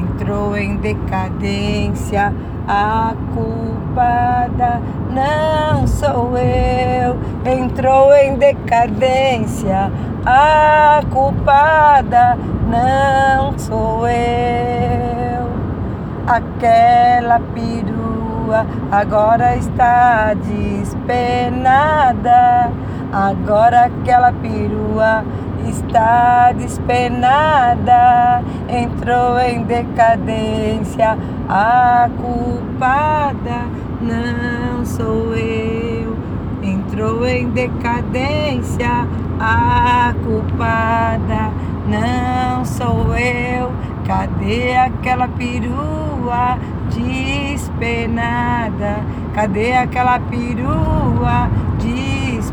entrou em decadência. A culpada não sou eu, entrou em decadência. A culpada não sou eu. Aquela perua agora está despenada. Agora aquela perua está despenada, entrou em decadência. A culpada não sou eu, entrou em decadência. A culpada não sou eu. Cadê aquela perua despenada? Cadê aquela perua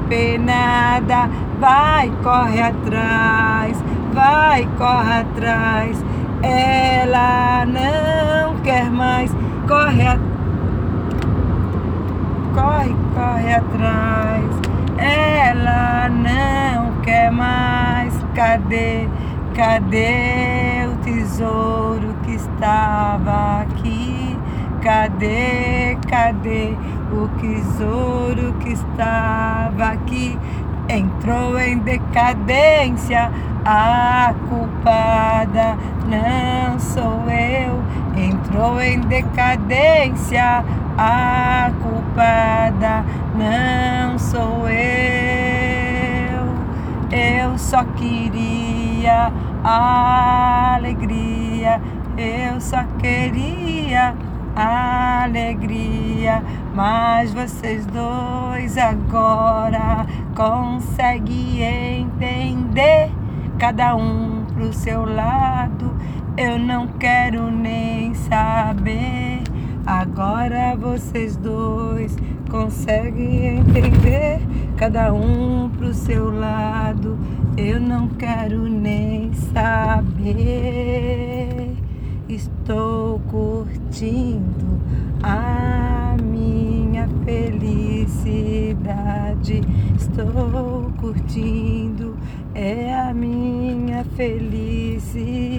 despenada? Vai, corre atrás, vai, corre atrás. Ela não quer mais, corre atrás. Corre, corre atrás. Ela não quer mais. Cadê, cadê o tesouro que estava aqui? Cadê, cadê o tesouro que estava aqui? entrou em decadência. A culpada não sou eu, entrou em decadência. A culpada não sou eu. Eu só queria alegria, eu só queria alegria. Mas vocês dois agora conseguem entender, cada um pro seu lado. Eu não quero nem saber. Agora vocês dois conseguem entender, cada um pro seu lado. Eu não quero nem saber. Curtindo a minha felicidade. Estou curtindo, é a minha felicidade.